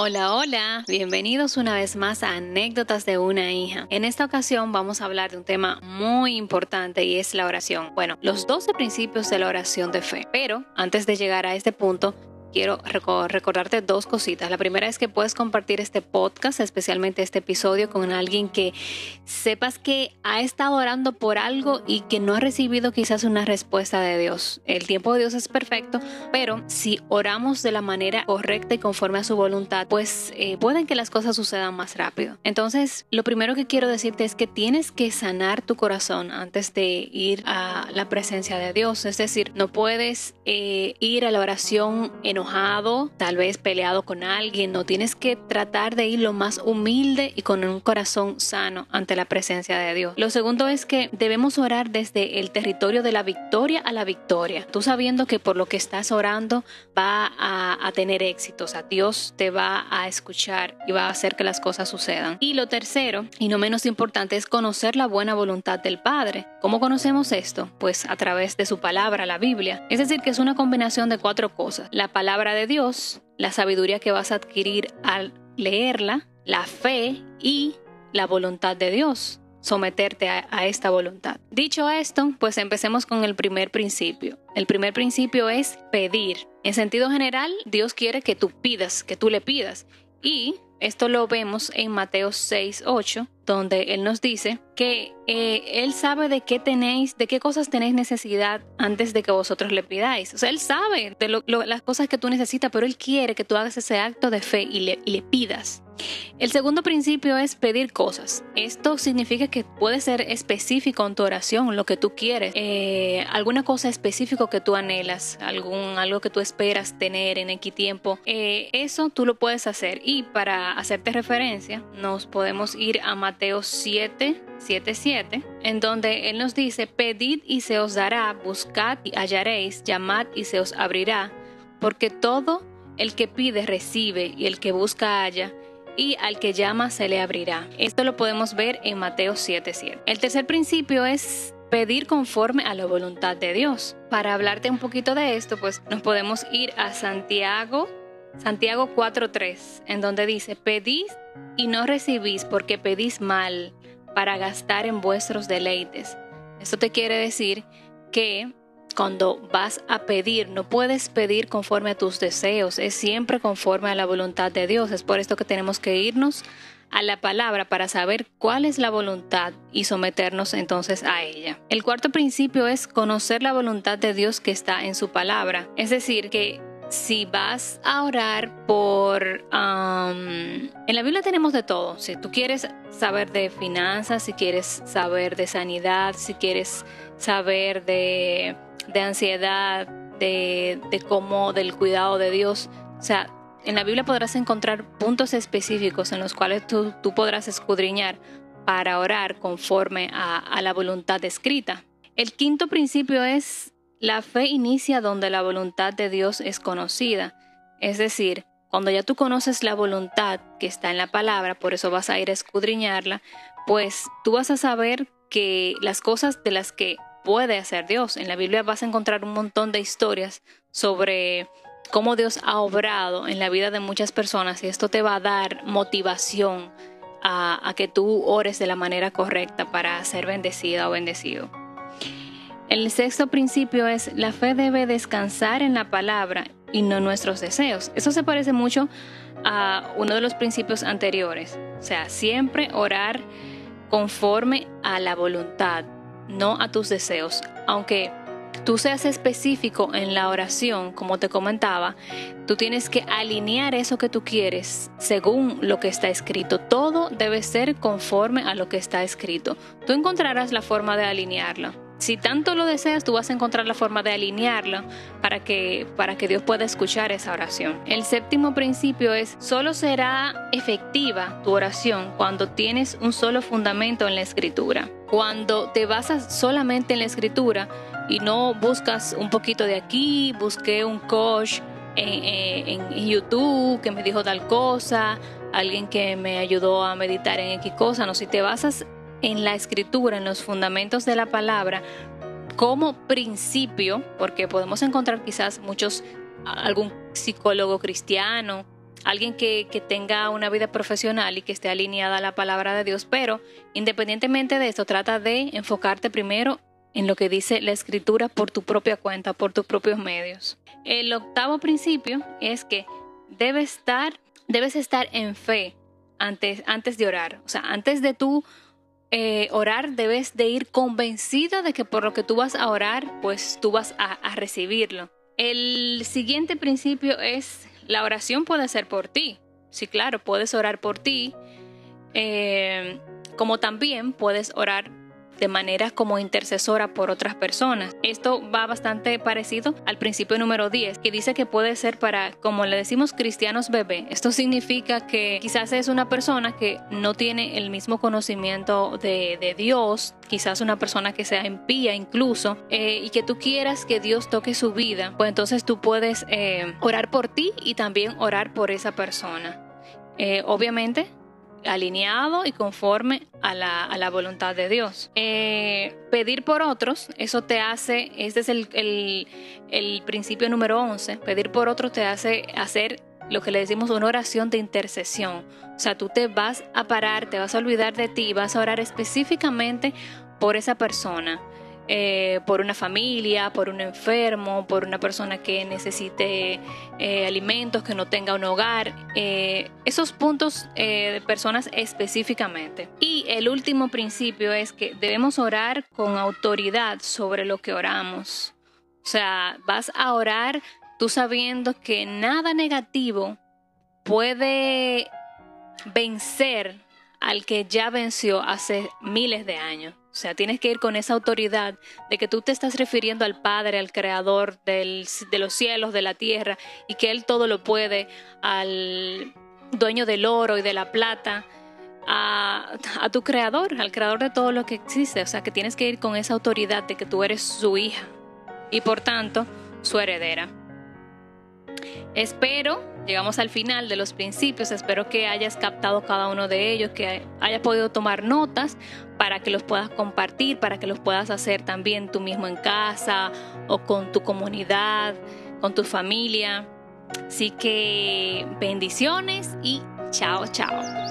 Hola, hola, bienvenidos una vez más a Anécdotas de una hija. En esta ocasión vamos a hablar de un tema muy importante y es la oración. Bueno, los 12 principios de la oración de fe. Pero antes de llegar a este punto, quiero recordarte dos cositas. La primera es que puedes compartir este podcast, especialmente este episodio, con alguien que sepas que ha estado orando por algo y que no ha recibido quizás una respuesta de Dios. El tiempo de Dios es perfecto, pero si oramos de la manera correcta y conforme a su voluntad, pues eh, pueden que las cosas sucedan más rápido. Entonces, lo primero que quiero decirte es que tienes que sanar tu corazón antes de ir a la presencia de Dios. Es decir, no puedes eh, ir a la oración en enojado, tal vez peleado con alguien, no tienes que tratar de ir lo más humilde y con un corazón sano ante la presencia de Dios. Lo segundo es que debemos orar desde el territorio de la victoria a la victoria, tú sabiendo que por lo que estás orando va a, a tener éxito, o sea, Dios te va a escuchar y va a hacer que las cosas sucedan. Y lo tercero, y no menos importante, es conocer la buena voluntad del Padre. ¿Cómo conocemos esto? Pues a través de su palabra, la Biblia. Es decir, que es una combinación de cuatro cosas. La palabra palabra de Dios, la sabiduría que vas a adquirir al leerla, la fe y la voluntad de Dios, someterte a, a, esta voluntad. Dicho esto, pues empecemos con el primer principio. El primer principio es pedir. En sentido general, Dios quiere que tú pidas, que tú le pidas. Y esto lo vemos en Mateo 6, 8, donde Él nos dice que eh, Él sabe de qué tenéis, de qué cosas tenéis necesidad antes de que vosotros le pidáis. O sea, Él sabe de las cosas que tú necesitas, pero Él quiere que tú hagas ese acto de fe y le, y le pidas. El segundo principio es pedir cosas. Esto significa que puede ser específico en tu oración, lo que tú quieres, eh, alguna cosa específica que tú anhelas, algún, algo que tú esperas tener en X tiempo. Eh, eso tú lo puedes hacer. Y para hacerte referencia, nos podemos ir a Mateo 7, 7, 7, en donde Él nos dice, pedid y se os dará, buscad y hallaréis, llamad y se os abrirá, porque todo el que pide recibe y el que busca halla y al que llama se le abrirá. Esto lo podemos ver en Mateo 7:7. El tercer principio es pedir conforme a la voluntad de Dios. Para hablarte un poquito de esto, pues nos podemos ir a Santiago, Santiago 4:3, en donde dice, pedís y no recibís porque pedís mal para gastar en vuestros deleites. Esto te quiere decir que cuando vas a pedir, no puedes pedir conforme a tus deseos, es siempre conforme a la voluntad de Dios. Es por esto que tenemos que irnos a la palabra para saber cuál es la voluntad y someternos entonces a ella. El cuarto principio es conocer la voluntad de Dios que está en su palabra. Es decir, que si vas a orar por... en la Biblia tenemos de todo. Si tú quieres saber de finanzas, si quieres saber de sanidad, si quieres saber de de ansiedad, de, cómo, del cuidado de Dios. O sea, en la Biblia podrás encontrar puntos específicos en los cuales tú, podrás escudriñar para orar conforme a la voluntad escrita. El quinto principio es la fe inicia donde la voluntad de Dios es conocida. Es decir, cuando ya tú conoces la voluntad que está en la palabra, por eso vas a ir a escudriñarla, pues tú vas a saber que las cosas de las que puede hacer Dios. En la Biblia vas a encontrar un montón de historias sobre cómo Dios ha obrado en la vida de muchas personas y esto te va a dar motivación a, que tú ores de la manera correcta para ser bendecida o bendecido. El sexto principio es la fe debe descansar en la palabra y no nuestros deseos. Eso se parece mucho a uno de los principios anteriores. O sea, siempre orar conforme a la voluntad no a tus deseos. Aunque tú seas específico en la oración, como te comentaba, tú tienes que alinear eso que tú quieres según lo que está escrito. Todo debe ser conforme a lo que está escrito. Tú encontrarás la forma de alinearlo. Si tanto lo deseas, tú vas a encontrar la forma de alinearlo para que, para que Dios pueda escuchar esa oración. El séptimo principio es, solo será efectiva tu oración cuando tienes un solo fundamento en la escritura. Cuando te basas solamente en la escritura y no buscas un poquito de aquí, busqué un coach en, YouTube que me dijo tal cosa, alguien que me ayudó a meditar en X cosa, no, si te basas en la escritura, en los fundamentos de la palabra, como principio, porque podemos encontrar quizás muchos, algún psicólogo cristiano alguien que, que, tenga una vida profesional y que esté alineada a la palabra de Dios, pero independientemente de esto, trata de enfocarte primero en lo que dice la escritura por tu propia cuenta, por tus propios medios. El octavo principio es que debes estar, debes estar en fe antes, antes de orar. O sea, antes de tú eh, orar, debes de ir convencida de que por lo que tú vas a orar, pues tú vas a, recibirlo. El siguiente principio es, la oración puede ser por ti. Sí, claro, puedes orar por ti, eh, como también puedes orar de manera como intercesora por otras personas. Esto va bastante parecido al principio número 10, que dice que puede ser para, como le decimos, cristianos bebé. Esto significa que quizás es una persona que no tiene el mismo conocimiento de, Dios, quizás una persona que sea impía incluso, eh, y que tú quieras que Dios toque su vida, pues entonces tú puedes eh, orar por ti y también orar por esa persona. Eh, obviamente alineado y conforme a la, voluntad de Dios. Eh, pedir por otros, eso te hace, este es el, el principio número 11, pedir por otros te hace hacer lo que le decimos una oración de intercesión. O sea, tú te vas a parar, te vas a olvidar de ti, vas a orar específicamente por esa persona. Eh, por una familia, por un enfermo, por una persona que necesite eh, alimentos, que no tenga un hogar, eh, esos puntos de personas específicamente. Y el último principio es que debemos orar con autoridad sobre lo que oramos. O sea, vas a orar tú sabiendo que nada negativo puede vencer al que ya venció hace miles de años. O sea, tienes que ir con esa autoridad de que tú te estás refiriendo al Padre, al Creador de los cielos, de la tierra, y que Él todo lo puede, al dueño del oro y de la plata, a, a tu Creador, al Creador de todo lo que existe. O sea, que tienes que ir con esa autoridad de que tú eres su hija y por tanto su heredera. Espero, llegamos al final de los principios, espero que hayas captado cada uno de ellos, que hayas podido tomar notas para que los puedas compartir, para que los puedas hacer también tú mismo en casa o con tu comunidad, con tu familia. Así que bendiciones y chao, chao.